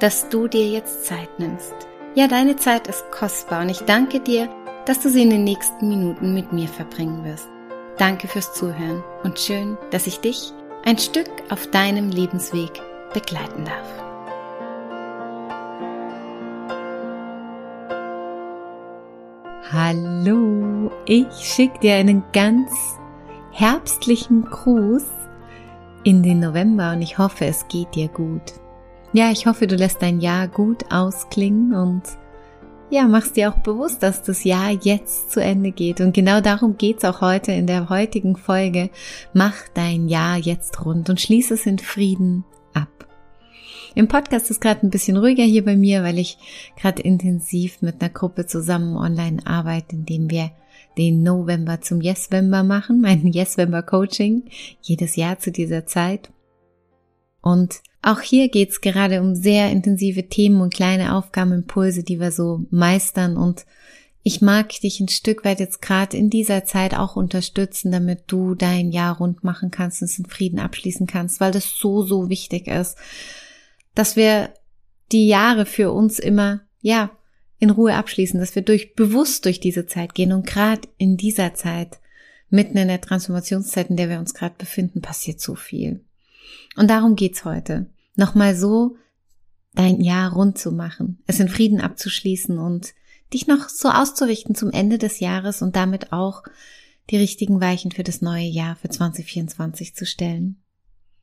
dass du dir jetzt Zeit nimmst. Ja, deine Zeit ist kostbar und ich danke dir, dass du sie in den nächsten Minuten mit mir verbringen wirst. Danke fürs Zuhören und schön, dass ich dich ein Stück auf deinem Lebensweg begleiten darf. Hallo, ich schicke dir einen ganz herbstlichen Gruß in den November und ich hoffe, es geht dir gut. Ja, ich hoffe, du lässt dein Jahr gut ausklingen und ja, machst dir auch bewusst, dass das Jahr jetzt zu Ende geht. Und genau darum geht's auch heute in der heutigen Folge. Mach dein Jahr jetzt rund und schließ es in Frieden ab. Im Podcast ist gerade ein bisschen ruhiger hier bei mir, weil ich gerade intensiv mit einer Gruppe zusammen online arbeite, indem wir den November zum Yesvember machen, mein Yesvember Coaching, jedes Jahr zu dieser Zeit. Und auch hier geht's gerade um sehr intensive Themen und kleine Aufgabenimpulse, die wir so meistern. Und ich mag dich ein Stück weit jetzt gerade in dieser Zeit auch unterstützen, damit du dein Jahr rund machen kannst und es in Frieden abschließen kannst, weil das so, so wichtig ist, dass wir die Jahre für uns immer, ja, in Ruhe abschließen, dass wir durch bewusst durch diese Zeit gehen und gerade in dieser Zeit, mitten in der Transformationszeit, in der wir uns gerade befinden, passiert so viel. Und darum geht's heute nochmal so dein Jahr rund zu machen, es in Frieden abzuschließen und dich noch so auszurichten zum Ende des Jahres und damit auch die richtigen Weichen für das neue Jahr für 2024 zu stellen.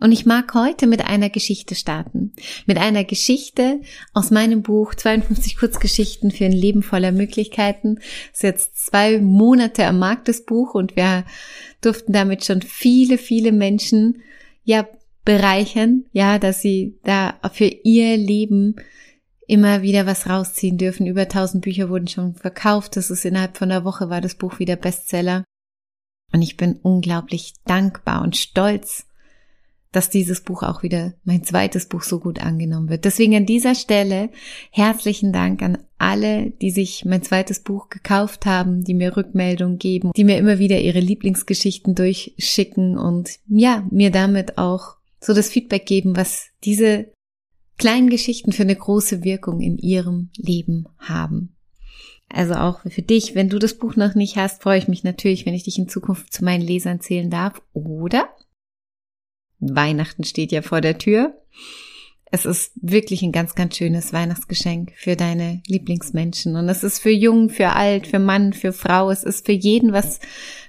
Und ich mag heute mit einer Geschichte starten. Mit einer Geschichte aus meinem Buch 52 Kurzgeschichten für ein Leben voller Möglichkeiten. Das ist jetzt zwei Monate am Markt, das Buch, und wir durften damit schon viele, viele Menschen ja bereichern, ja, dass sie da für ihr Leben immer wieder was rausziehen dürfen. Über 1000 Bücher wurden schon verkauft. Das ist innerhalb von einer Woche war das Buch wieder Bestseller. Und ich bin unglaublich dankbar und stolz, dass dieses Buch auch wieder mein zweites Buch so gut angenommen wird. Deswegen an dieser Stelle herzlichen Dank an alle, die sich mein zweites Buch gekauft haben, die mir Rückmeldungen geben, die mir immer wieder ihre Lieblingsgeschichten durchschicken und ja, mir damit auch so das Feedback geben, was diese kleinen Geschichten für eine große Wirkung in ihrem Leben haben. Also auch für dich, wenn du das Buch noch nicht hast, freue ich mich natürlich, wenn ich dich in Zukunft zu meinen Lesern zählen darf. Oder Weihnachten steht ja vor der Tür. Es ist wirklich ein ganz, ganz schönes Weihnachtsgeschenk für deine Lieblingsmenschen. Und es ist für Jung, für Alt, für Mann, für Frau. Es ist für jeden was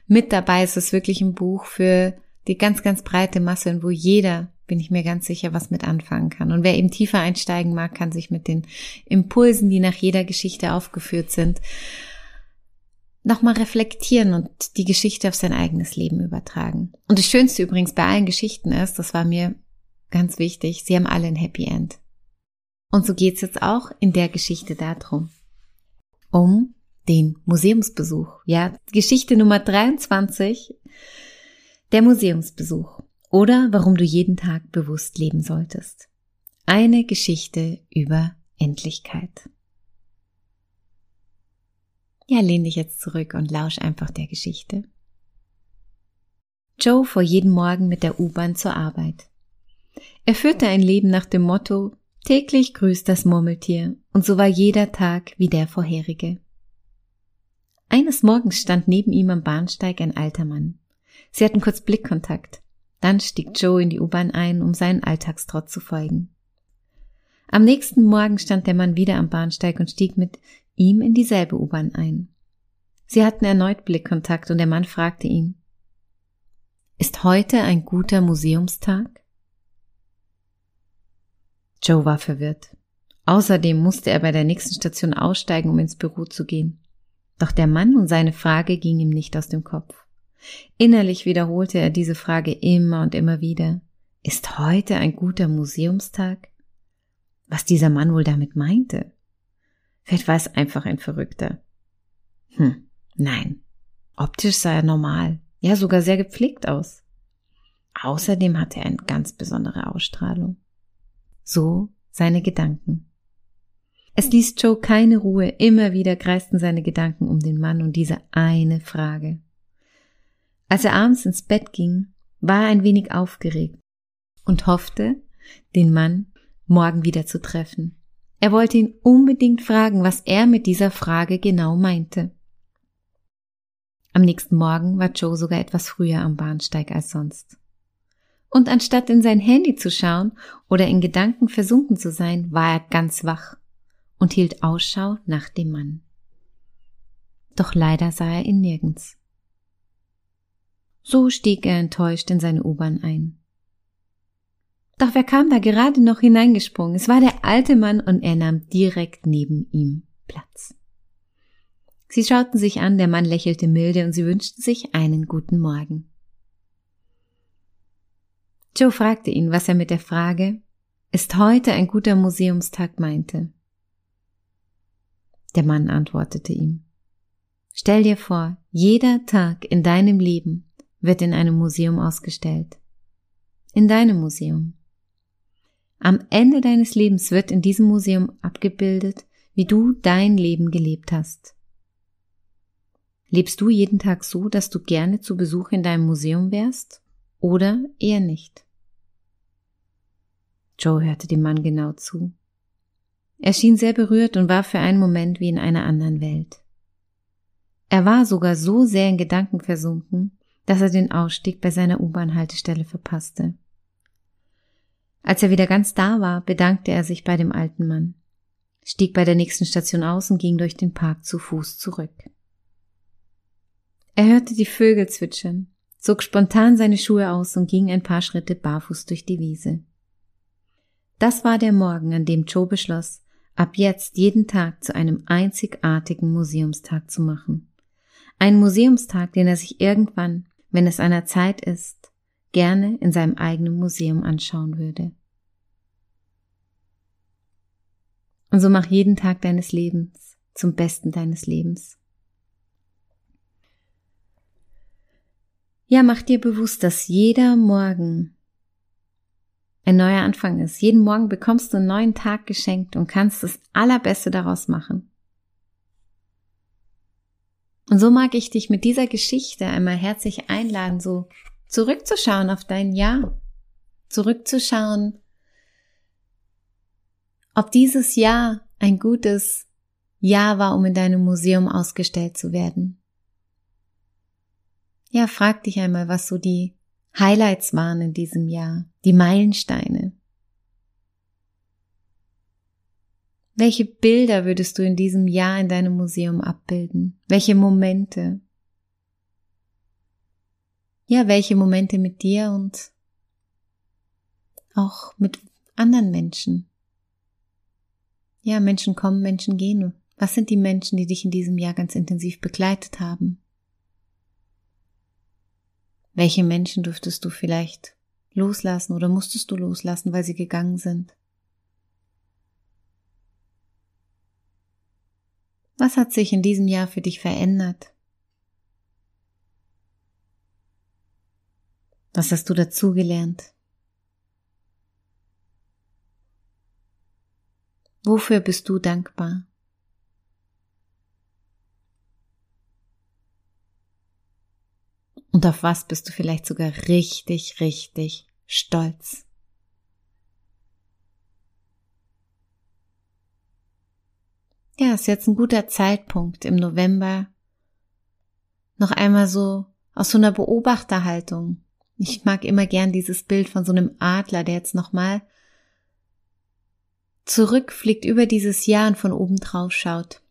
mit dabei. Es ist wirklich ein Buch für die ganz, ganz breite Masse und wo jeder, bin ich mir ganz sicher, was mit anfangen kann. Und wer eben tiefer einsteigen mag, kann sich mit den Impulsen, die nach jeder Geschichte aufgeführt sind, nochmal reflektieren und die Geschichte auf sein eigenes Leben übertragen. Und das Schönste übrigens bei allen Geschichten ist, das war mir ganz wichtig, sie haben alle ein Happy End. Und so geht's jetzt auch in der Geschichte darum. Um den Museumsbesuch. Ja, Geschichte Nummer 23 der Museumsbesuch oder warum du jeden Tag bewusst leben solltest. Eine Geschichte über Endlichkeit. Ja, lehn dich jetzt zurück und lausch einfach der Geschichte. Joe fuhr jeden Morgen mit der U-Bahn zur Arbeit. Er führte ein Leben nach dem Motto täglich grüßt das Murmeltier und so war jeder Tag wie der vorherige. Eines Morgens stand neben ihm am Bahnsteig ein alter Mann. Sie hatten kurz Blickkontakt. Dann stieg Joe in die U-Bahn ein, um seinen Alltagstrott zu folgen. Am nächsten Morgen stand der Mann wieder am Bahnsteig und stieg mit ihm in dieselbe U-Bahn ein. Sie hatten erneut Blickkontakt und der Mann fragte ihn, ist heute ein guter Museumstag? Joe war verwirrt. Außerdem musste er bei der nächsten Station aussteigen, um ins Büro zu gehen. Doch der Mann und seine Frage ging ihm nicht aus dem Kopf. Innerlich wiederholte er diese Frage immer und immer wieder. Ist heute ein guter Museumstag? was dieser Mann wohl damit meinte. Vielleicht war es einfach ein Verrückter. Hm, nein. Optisch sah er normal, ja sogar sehr gepflegt aus. Außerdem hatte er eine ganz besondere Ausstrahlung. So seine Gedanken. Es ließ Joe keine Ruhe, immer wieder kreisten seine Gedanken um den Mann und diese eine Frage. Als er abends ins Bett ging, war er ein wenig aufgeregt und hoffte, den Mann morgen wieder zu treffen. Er wollte ihn unbedingt fragen, was er mit dieser Frage genau meinte. Am nächsten Morgen war Joe sogar etwas früher am Bahnsteig als sonst. Und anstatt in sein Handy zu schauen oder in Gedanken versunken zu sein, war er ganz wach und hielt Ausschau nach dem Mann. Doch leider sah er ihn nirgends. So stieg er enttäuscht in seine U-Bahn ein. Doch wer kam da gerade noch hineingesprungen? Es war der alte Mann und er nahm direkt neben ihm Platz. Sie schauten sich an, der Mann lächelte milde und sie wünschten sich einen guten Morgen. Joe fragte ihn, was er mit der Frage Ist heute ein guter Museumstag meinte. Der Mann antwortete ihm Stell dir vor, jeder Tag in deinem Leben wird in einem Museum ausgestellt. In deinem Museum. Am Ende deines Lebens wird in diesem Museum abgebildet, wie du dein Leben gelebt hast. Lebst du jeden Tag so, dass du gerne zu Besuch in deinem Museum wärst oder eher nicht? Joe hörte dem Mann genau zu. Er schien sehr berührt und war für einen Moment wie in einer anderen Welt. Er war sogar so sehr in Gedanken versunken, dass er den Ausstieg bei seiner U-Bahn-Haltestelle verpasste. Als er wieder ganz da war, bedankte er sich bei dem alten Mann, stieg bei der nächsten Station aus und ging durch den Park zu Fuß zurück. Er hörte die Vögel zwitschern, zog spontan seine Schuhe aus und ging ein paar Schritte barfuß durch die Wiese. Das war der Morgen, an dem Joe beschloss, ab jetzt jeden Tag zu einem einzigartigen Museumstag zu machen. Ein Museumstag, den er sich irgendwann, wenn es einer Zeit ist, gerne in seinem eigenen Museum anschauen würde. Und so mach jeden Tag deines Lebens zum Besten deines Lebens. Ja, mach dir bewusst, dass jeder Morgen ein neuer Anfang ist. Jeden Morgen bekommst du einen neuen Tag geschenkt und kannst das Allerbeste daraus machen. Und so mag ich dich mit dieser Geschichte einmal herzlich einladen, so zurückzuschauen auf dein Jahr, zurückzuschauen, ob dieses Jahr ein gutes Jahr war, um in deinem Museum ausgestellt zu werden. Ja, frag dich einmal, was so die Highlights waren in diesem Jahr, die Meilensteine. Welche Bilder würdest du in diesem Jahr in deinem Museum abbilden? Welche Momente? Ja, welche Momente mit dir und auch mit anderen Menschen? Ja, Menschen kommen, Menschen gehen. Was sind die Menschen, die dich in diesem Jahr ganz intensiv begleitet haben? Welche Menschen dürftest du vielleicht loslassen oder musstest du loslassen, weil sie gegangen sind? Was hat sich in diesem Jahr für dich verändert? Was hast du dazugelernt? Wofür bist du dankbar? Und auf was bist du vielleicht sogar richtig, richtig stolz? Ja, ist jetzt ein guter Zeitpunkt im November noch einmal so aus so einer Beobachterhaltung. Ich mag immer gern dieses Bild von so einem Adler, der jetzt nochmal zurückfliegt über dieses Jahr und von oben drauf schaut.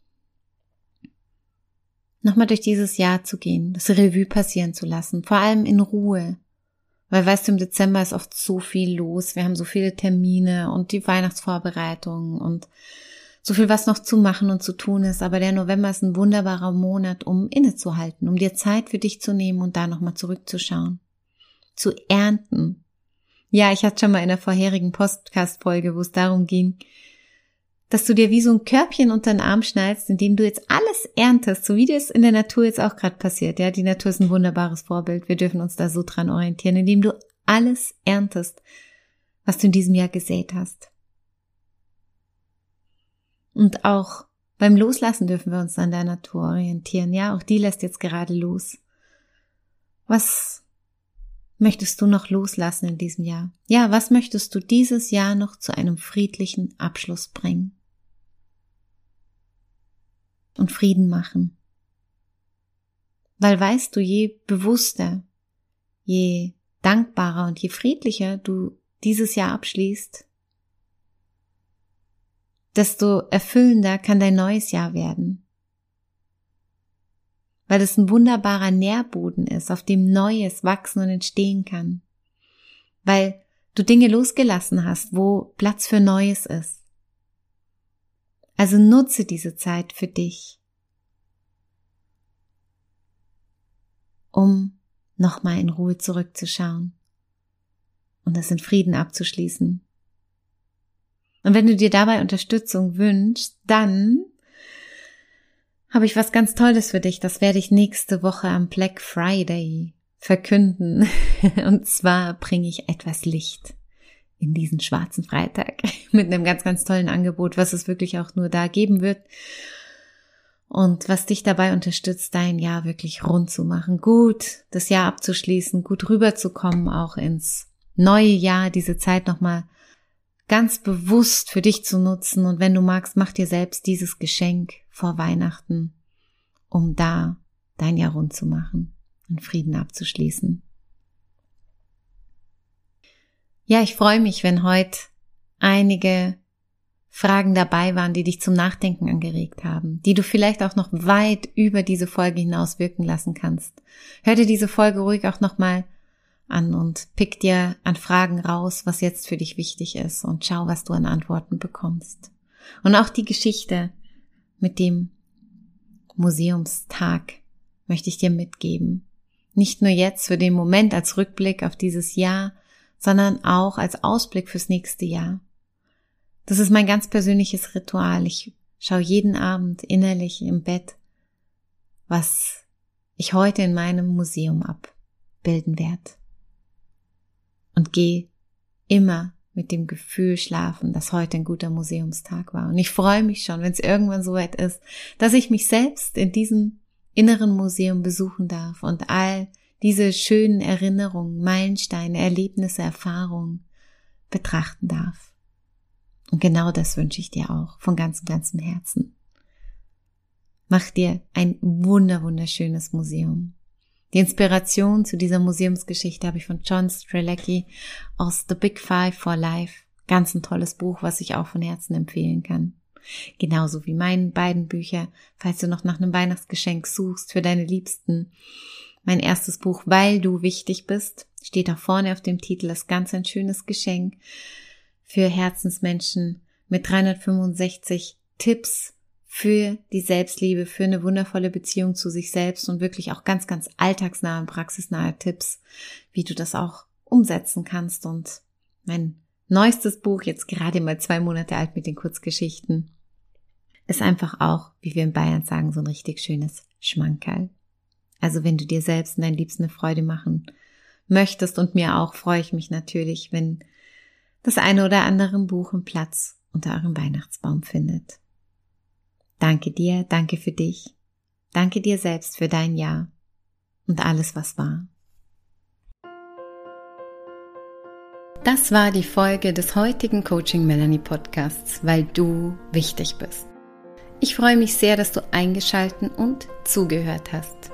Nochmal durch dieses Jahr zu gehen, das Revue passieren zu lassen, vor allem in Ruhe. Weil weißt du, im Dezember ist oft so viel los. Wir haben so viele Termine und die Weihnachtsvorbereitungen und so viel was noch zu machen und zu tun ist, aber der November ist ein wunderbarer Monat, um innezuhalten, um dir Zeit für dich zu nehmen und da nochmal zurückzuschauen. Zu ernten. Ja, ich hatte schon mal in der vorherigen Podcast-Folge, wo es darum ging, dass du dir wie so ein Körbchen unter den Arm schnallst, in dem du jetzt alles erntest, so wie das in der Natur jetzt auch gerade passiert. Ja, die Natur ist ein wunderbares Vorbild. Wir dürfen uns da so dran orientieren, indem du alles erntest, was du in diesem Jahr gesät hast. Und auch beim Loslassen dürfen wir uns an der Natur orientieren. Ja, auch die lässt jetzt gerade los. Was möchtest du noch loslassen in diesem Jahr? Ja, was möchtest du dieses Jahr noch zu einem friedlichen Abschluss bringen? Und Frieden machen. Weil weißt du, je bewusster, je dankbarer und je friedlicher du dieses Jahr abschließt, desto erfüllender kann dein neues Jahr werden. Weil es ein wunderbarer Nährboden ist, auf dem Neues wachsen und entstehen kann. Weil du Dinge losgelassen hast, wo Platz für Neues ist. Also nutze diese Zeit für dich, um nochmal in Ruhe zurückzuschauen und das in Frieden abzuschließen. Und wenn du dir dabei Unterstützung wünschst, dann habe ich was ganz Tolles für dich. Das werde ich nächste Woche am Black Friday verkünden. Und zwar bringe ich etwas Licht in diesen schwarzen Freitag mit einem ganz, ganz tollen Angebot, was es wirklich auch nur da geben wird. Und was dich dabei unterstützt, dein Jahr wirklich rund zu machen, gut das Jahr abzuschließen, gut rüberzukommen, auch ins neue Jahr, diese Zeit nochmal ganz bewusst für dich zu nutzen und wenn du magst, mach dir selbst dieses Geschenk vor Weihnachten, um da dein Jahr rund zu machen und Frieden abzuschließen. Ja, ich freue mich, wenn heute einige Fragen dabei waren, die dich zum Nachdenken angeregt haben, die du vielleicht auch noch weit über diese Folge hinaus wirken lassen kannst. Hör dir diese Folge ruhig auch nochmal an und pick dir an Fragen raus, was jetzt für dich wichtig ist und schau, was du an Antworten bekommst. Und auch die Geschichte mit dem Museumstag möchte ich dir mitgeben. Nicht nur jetzt für den Moment als Rückblick auf dieses Jahr, sondern auch als Ausblick fürs nächste Jahr. Das ist mein ganz persönliches Ritual. Ich schaue jeden Abend innerlich im Bett, was ich heute in meinem Museum abbilden werde und geh immer mit dem Gefühl schlafen, dass heute ein guter Museumstag war. Und ich freue mich schon, wenn es irgendwann soweit ist, dass ich mich selbst in diesem inneren Museum besuchen darf und all diese schönen Erinnerungen, Meilensteine, Erlebnisse, Erfahrungen betrachten darf. Und genau das wünsche ich dir auch von ganzem, ganzem Herzen. Mach dir ein wunder, wunderschönes Museum. Die Inspiration zu dieser Museumsgeschichte habe ich von John Strelecki aus The Big Five for Life. Ganz ein tolles Buch, was ich auch von Herzen empfehlen kann. Genauso wie meine beiden Bücher, falls du noch nach einem Weihnachtsgeschenk suchst für deine Liebsten. Mein erstes Buch, Weil du wichtig bist, steht da vorne auf dem Titel, das ganz ein schönes Geschenk für Herzensmenschen mit 365 Tipps für die Selbstliebe, für eine wundervolle Beziehung zu sich selbst und wirklich auch ganz, ganz alltagsnahe und praxisnahe Tipps, wie du das auch umsetzen kannst. Und mein neuestes Buch, jetzt gerade mal zwei Monate alt mit den Kurzgeschichten, ist einfach auch, wie wir in Bayern sagen, so ein richtig schönes Schmankerl. Also wenn du dir selbst und dein Liebsten eine Freude machen möchtest und mir auch, freue ich mich natürlich, wenn das eine oder andere Buch einen Platz unter eurem Weihnachtsbaum findet. Danke dir, danke für dich. Danke dir selbst für dein Ja und alles, was war. Das war die Folge des heutigen Coaching Melanie Podcasts, weil du wichtig bist. Ich freue mich sehr, dass du eingeschalten und zugehört hast.